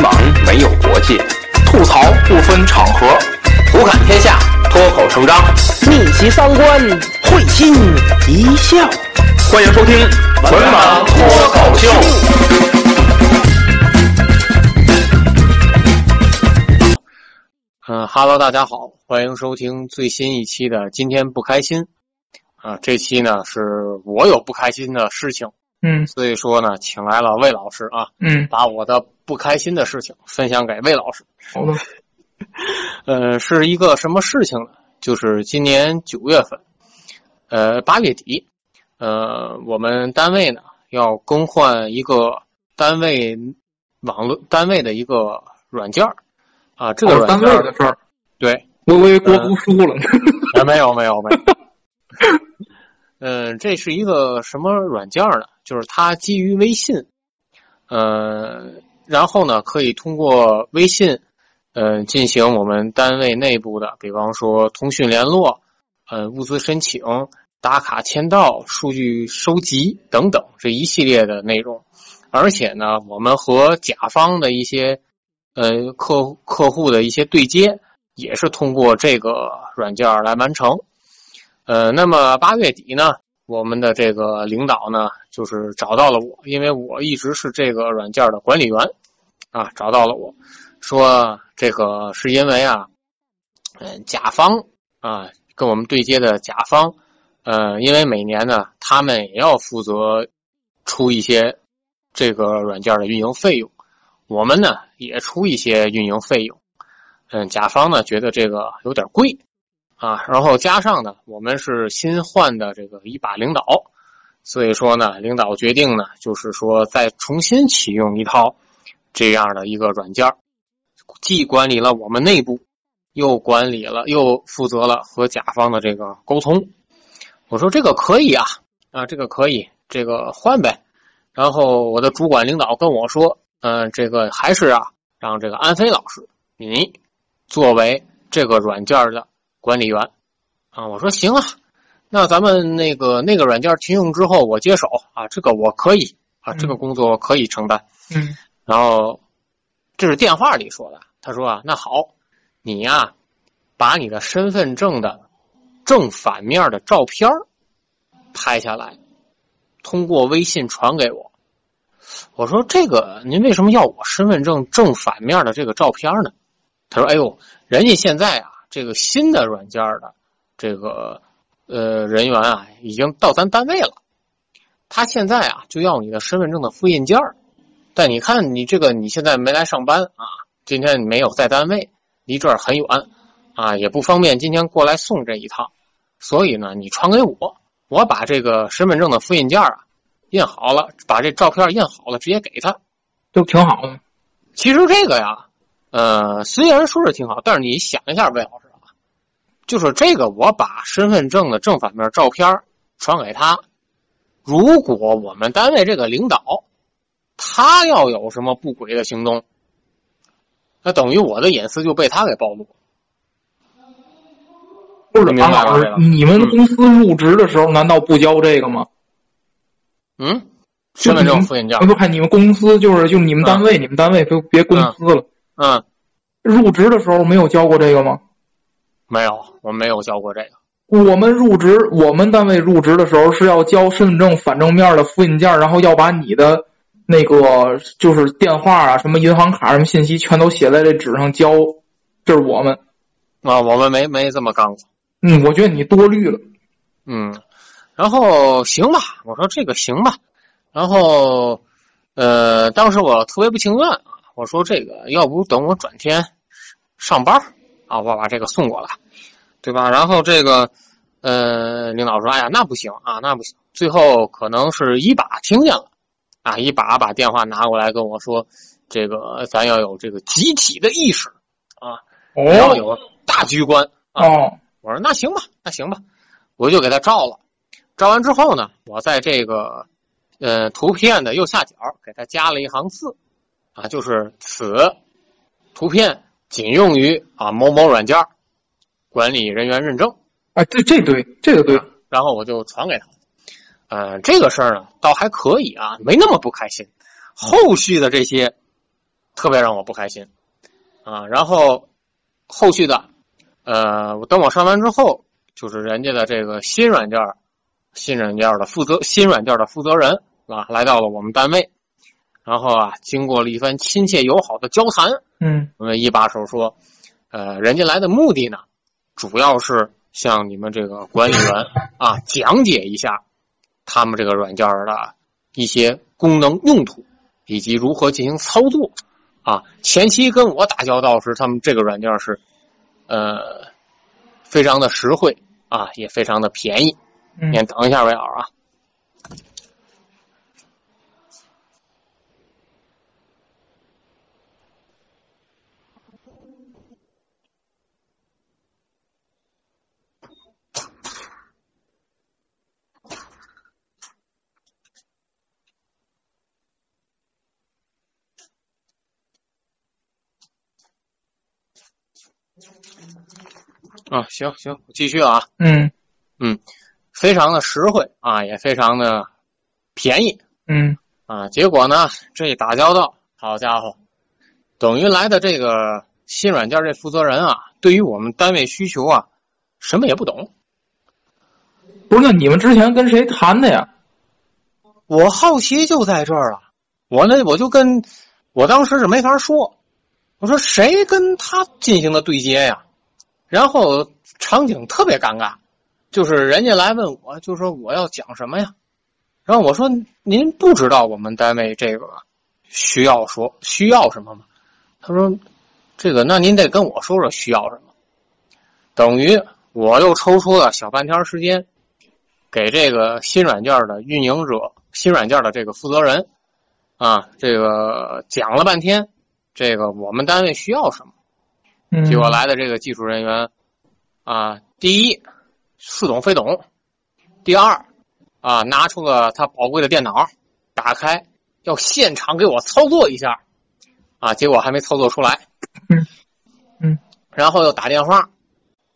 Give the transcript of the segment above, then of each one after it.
茫没有国界，吐槽不分场合，胡侃天下，脱口成章，逆袭三观，会心一笑。欢迎收听《文盲脱口秀》。嗯哈喽，大家好，欢迎收听最新一期的《今天不开心》啊。这期呢是我有不开心的事情，嗯所以说呢，请来了魏老师啊，嗯，把我的不开心的事情分享给魏老师。好的，呃，是一个什么事情呢？就是今年九月份，呃，八月底，呃，我们单位呢要更换一个单位网络单位的一个软件儿啊，这个哦单软件儿、位的事儿，对，我我以为国读书了没有没有没有。嗯，这是一个什么软件呢？就是它基于微信，呃，然后呢，可以通过微信，呃，进行我们单位内部的，比方说通讯联络，呃，物资申请、打卡签到、数据收集等等这一系列的内容。而且呢，我们和甲方的一些呃客客户的一些对接，也是通过这个软件来完成。呃，那么八月底呢，我们的这个领导呢，就是找到了我，因为我一直是这个软件的管理员，啊，找到了我，说这个是因为啊，嗯、甲方啊跟我们对接的甲方，呃，因为每年呢，他们也要负责出一些这个软件的运营费用，我们呢也出一些运营费用，嗯，甲方呢觉得这个有点贵。啊，然后加上呢，我们是新换的这个一把领导，所以说呢，领导决定呢，就是说再重新启用一套这样的一个软件儿，既管理了我们内部，又管理了，又负责了和甲方的这个沟通。我说这个可以啊，啊，这个可以，这个换呗。然后我的主管领导跟我说，嗯、这个还是啊，让这个安飞老师你作为这个软件的。管理员，啊，我说行啊，那咱们那个那个软件停用之后，我接手啊，这个我可以啊，这个工作我可以承担。嗯然后这是电话里说的，他说啊，那好，你呀、把你的身份证的正反面的照片拍下来，通过微信传给我。我说这个您为什么要我身份证正反面的这个照片呢？他说，哎呦，人家现在啊。这个新的软件的这个呃人员啊，已经到咱单位了。他现在啊，就要你的身份证的复印件儿。但你看你这个，你现在没来上班啊，今天你没有在单位，离这儿很远啊，也不方便今天过来送这一趟。所以呢，你传给我，我把这个身份证的复印件啊印好了，把这照片印好了，直接给他，都挺好的。其实这个呀。呃，虽然说是挺好，但是你想一下，魏老师啊，就是这个，我把身份证的正反面照片传给他，如果我们单位这个领导他要有什么不轨的行动，那等于我的隐私就被他给暴露。不是，安老师，你们公司入职的时候难道不交这个吗？嗯，身份证复印件。不看你们公司就是就你们单位，你们单位就别公司了。嗯，入职的时候没有交过这个吗？没有，我没有交过这个。我们入职，我们单位入职的时候是要交身份证反正面的复印件，然后要把你的那个就是电话啊、什么银行卡什么信息全都写在这纸上交。这是我们啊，我们没没这么干过。嗯，我觉得你多虑了。嗯，然后行吧，我说这个行吧，然后呃，当时我特别不情愿啊。我说这个，要不等我转天上班啊，我把这个送过来，对吧？然后这个，呃，领导说：“哎呀，那不行啊，那不行。”最后可能是一把听见了，啊，一把把电话拿过来跟我说：“这个咱要有这个集体的意识啊，要有大局观啊。”哦，我说：“那行吧，那行吧。”我就给他照了，照完之后呢，我在这个呃图片的右下角给他加了一行字。啊，就是此图片仅用于啊某某软件管理人员认证。啊，这这对，这个对。然后我就传给他。呃，这个事儿呢，倒还可以啊，没那么不开心。后续的这些特别让我不开心啊。然后后续的，呃，等我上完之后，就是人家的这个新软件新软件的负责新软件的负责人啊，来到了我们单位，然后啊，经过了一番亲切友好的交谈，嗯我们一把手说，呃，人家来的目的呢，主要是向你们这个管理员啊讲解一下他们这个软件儿的一些功能用途以及如何进行操作啊。前期跟我打交道时，他们这个软件儿是呃非常的实惠啊，也非常的便宜。嗯先等一下，维尔啊。啊，行行，继续啊。嗯嗯非常的实惠啊，也非常的便宜嗯啊。结果呢，这一打交道，好家伙，等于来的这个新软件这负责人啊，对于我们单位需求啊，什么也不懂。不是，那你们之前跟谁谈的呀？我好奇就在这儿了，我呢我就跟我当时是没法说，我说谁跟他进行的对接呀？然后场景特别尴尬，就是人家来问我，就说我要讲什么呀？然后我说您不知道我们单位这个需要说需要什么吗？他说这个那您得跟我说说需要什么。等于我又抽出了小半天时间，给这个新软件的运营者、新软件的这个负责人啊，这个讲了半天，这个我们单位需要什么。嗯，结果来的这个技术人员啊，第一似懂非懂，第二啊拿出了他宝贵的电脑，打开要现场给我操作一下啊，结果还没操作出来，嗯。嗯，然后又打电话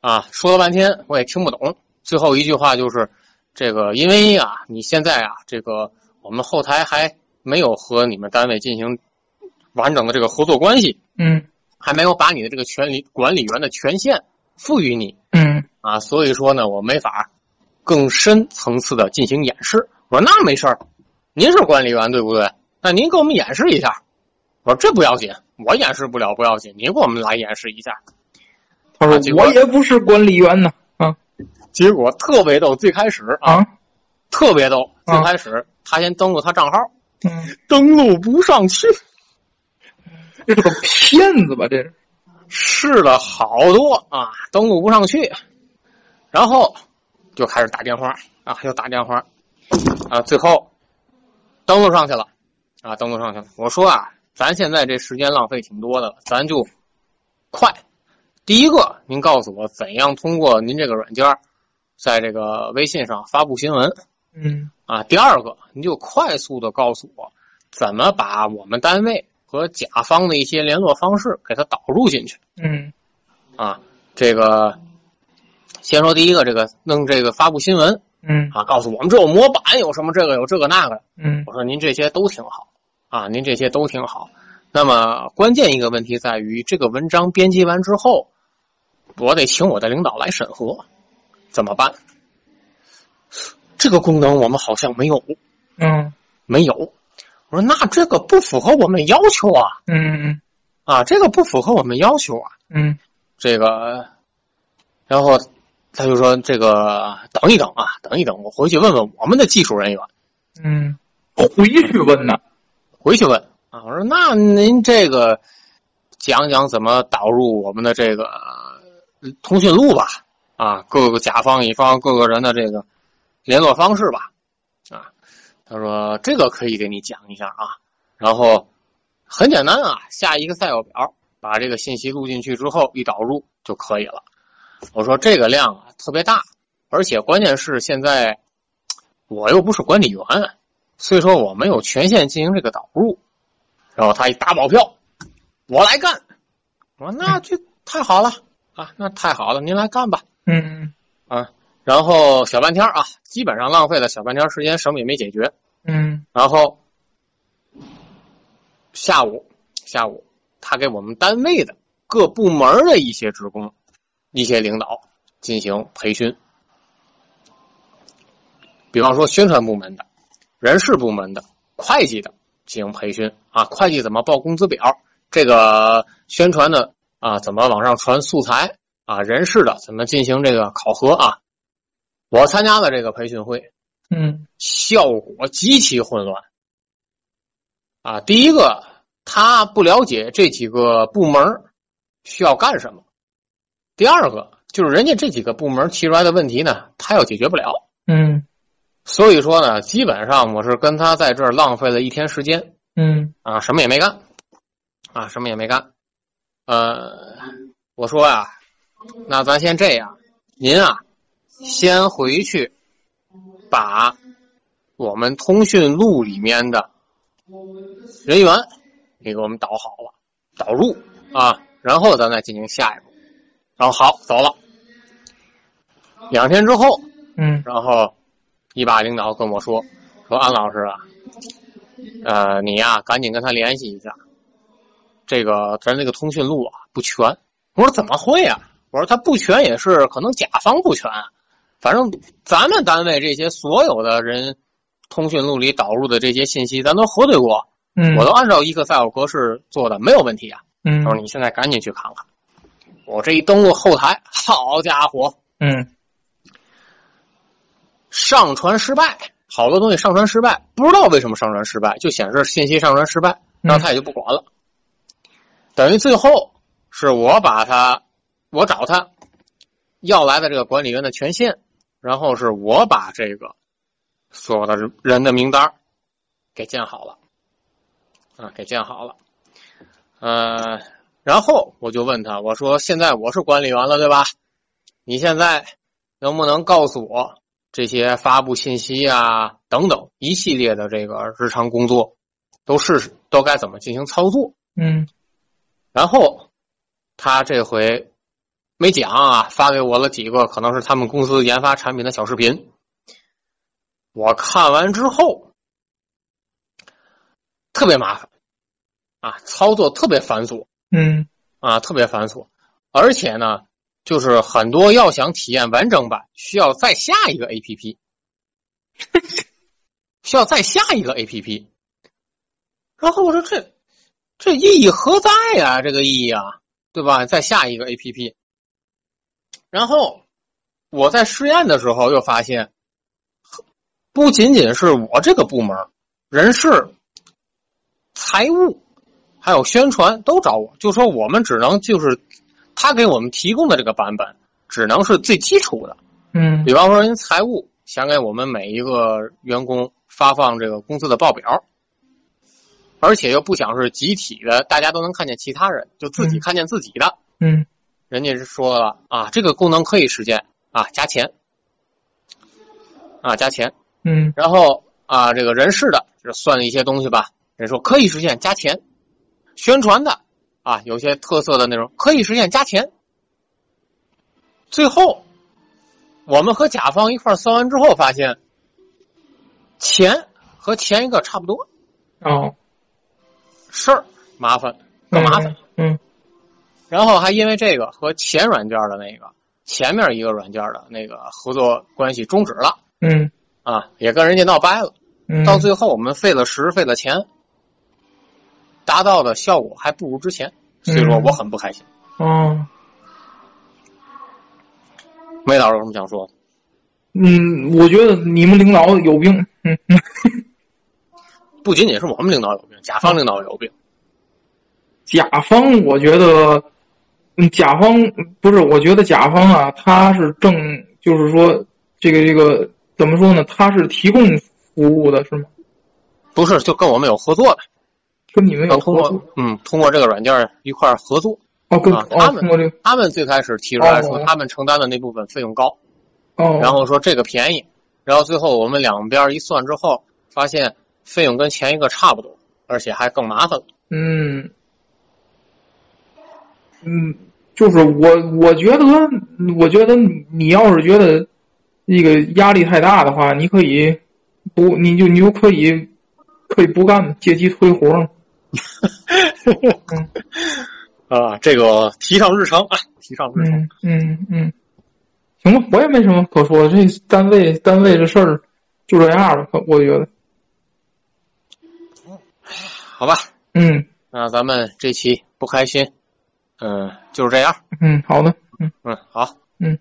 啊说了半天我也听不懂，最后一句话就是这个因为啊你现在啊这个我们后台还没有和你们单位进行完整的这个合作关系。嗯还没有把你的这个权利管理员的权限赋予你嗯啊，所以说呢，我没法更深层次的进行演示。我说那没事儿，您是管理员对不对？那您给我们演示一下。我说这不要紧，我演示不了不要紧，您给我们来演示一下。他说啊我也不是管理员呢。啊结果特别逗，最开始啊，啊特别逗，啊最开始他先登录他账号，嗯，登录不上去，这是个骗子吧？这是。试了好多啊，登录不上去，然后就开始打电话啊，又打电话啊，最后登录上去了啊，登录上去了。我说啊，咱现在这时间浪费挺多的了，咱就快。第一个，您告诉我怎样通过您这个软件，在这个微信上发布新闻嗯啊。第二个，您就快速的告诉我怎么把我们单位和甲方的一些联络方式给它导入进去。嗯啊，这个先说第一个，这个弄这个发布新闻嗯啊，告诉我们这有模板，有什么这个有这个那个。嗯我说您这些都挺好啊，您这些都挺好。那么关键一个问题在于，这个文章编辑完之后，我得请我的领导来审核，怎么办？这个功能我们好像没有，嗯没有。我说那这个不符合我们要求啊嗯啊，这个不符合我们要求啊。嗯这个，然后他就说：“这个等一等啊，等一等，我回去问问我们的技术人员，嗯，回去问呢。回去问啊。”我说：“那您这个讲讲怎么导入我们的这个呃通讯录吧？啊，各个甲方乙方各个人的这个联络方式吧？啊。”他说：“这个可以给你讲一下啊。”然后很简单啊，下一个 Excel 表，把这个信息录进去之后一导入就可以了。我说这个量啊特别大，而且关键是现在我又不是管理员，所以说我没有权限进行这个导入。然后他一打保票，我来干。我说那这太好了啊，那太好了，您来干吧。嗯然后小半天啊，基本上浪费了小半天时间，什么也没解决。嗯然后下午下午他给我们单位的各部门的一些职工、一些领导进行培训。比方说宣传部门的、人事部门的、会计的进行培训啊，会计怎么报工资表？这个宣传的啊，怎么往上传素材啊？人事的怎么进行这个考核啊？我参加了这个培训会，嗯效果极其混乱啊！第一个，他不了解这几个部门需要干什么；第二个，就是人家这几个部门提出来的问题呢，他又解决不了。嗯所以说呢，基本上我是跟他在这儿浪费了一天时间嗯啊，什么也没干，啊，什么也没干。呃，我说呀、那咱先这样，您啊，先回去把我们通讯录里面的人员你给我们导好了，导入啊，然后咱再进行下一步。然后好，走了。两天之后，嗯然后一把领导跟我说：“说安老师啊，呃，你呀、赶紧跟他联系一下，这个咱这个通讯录啊不全。”我说：“怎么会啊？”我说：“他不全也是可能甲方不全，反正咱们单位这些所有的人通讯录里导入的这些信息，咱都核对过，嗯，我都按照 Excel 格式做的，没有问题啊。”嗯他说：“你现在赶紧去看看。”我这一登录后台，好家伙，嗯上传失败，好多东西上传失败，不知道为什么上传失败，就显示信息上传失败，然后他也就不管了。等于最后是我把他，我找他要来的这个管理员的权限，然后是我把这个所有的人的名单给建好了，啊，给建好了，呃，然后我就问他，我说现在我是管理员了，对吧？你现在能不能告诉我？这些发布信息啊等等一系列的这个日常工作，都是都该怎么进行操作？嗯然后他这回没讲啊，发给我了几个可能是他们公司研发产品的小视频。我看完之后特别麻烦啊，操作特别繁琐嗯啊，特别繁琐，而且呢。就是很多要想体验完整版，需要再下一个 APP，需要再下一个 APP。然后我说这这意义何在呀？这个意义啊，对吧？再下一个 APP。然后我在试验的时候又发现，不仅仅是我这个部门，人事、财务，还有宣传都找我，就说我们只能就是。他给我们提供的这个版本只能是最基础的，嗯比方说人财务想给我们每一个员工发放这个工资的报表，而且又不想是集体的，大家都能看见其他人，就自己看见自己的。嗯人家是说了啊，这个功能可以实现啊，加钱啊，加钱。嗯然后啊，这个人事的就算了一些东西吧，人说可以实现加钱，宣传的。啊，有些特色的内容可以实现加钱。最后，我们和甲方一块算完之后，发现钱和前一个差不多，哦，事儿麻烦更麻烦。嗯然后还因为这个和前软件的那个前面一个软件的那个合作关系终止了嗯啊，也跟人家闹掰了。嗯，到最后，我们费了时费了钱，达到的效果还不如之前，所以说我很不开心。嗯，梅老师有什么想说的？嗯，我觉得你们领导有病。嗯不仅仅是我们领导有病，甲方领导也有病。甲方，我觉得，嗯，甲方不是，我觉得甲方啊，他是正，就是说，这个这个怎么说呢？他是提供服务的，是吗？不是，就跟我们有合作的，跟你们有合作？嗯，通过这个软件一块合作。哦，跟啊哦，他们他们最开始提出来说哦，他们承担的那部分费用高，哦，然后说这个便宜，然后最后我们两边一算之后，发现费用跟前一个差不多，而且还更麻烦了。嗯嗯，就是我我觉得，我觉得你要是觉得那个压力太大的话，你可以不，你就你就可以可以不干，借机推活儿。啊，这个提上日程啊，提上日程。嗯嗯嗯，行吧，我也没什么可说的，这单位单位这事儿就这样了，我觉得。好吧，嗯那咱们这期不开心，嗯、就是这样。嗯，好的，嗯。嗯，好，嗯。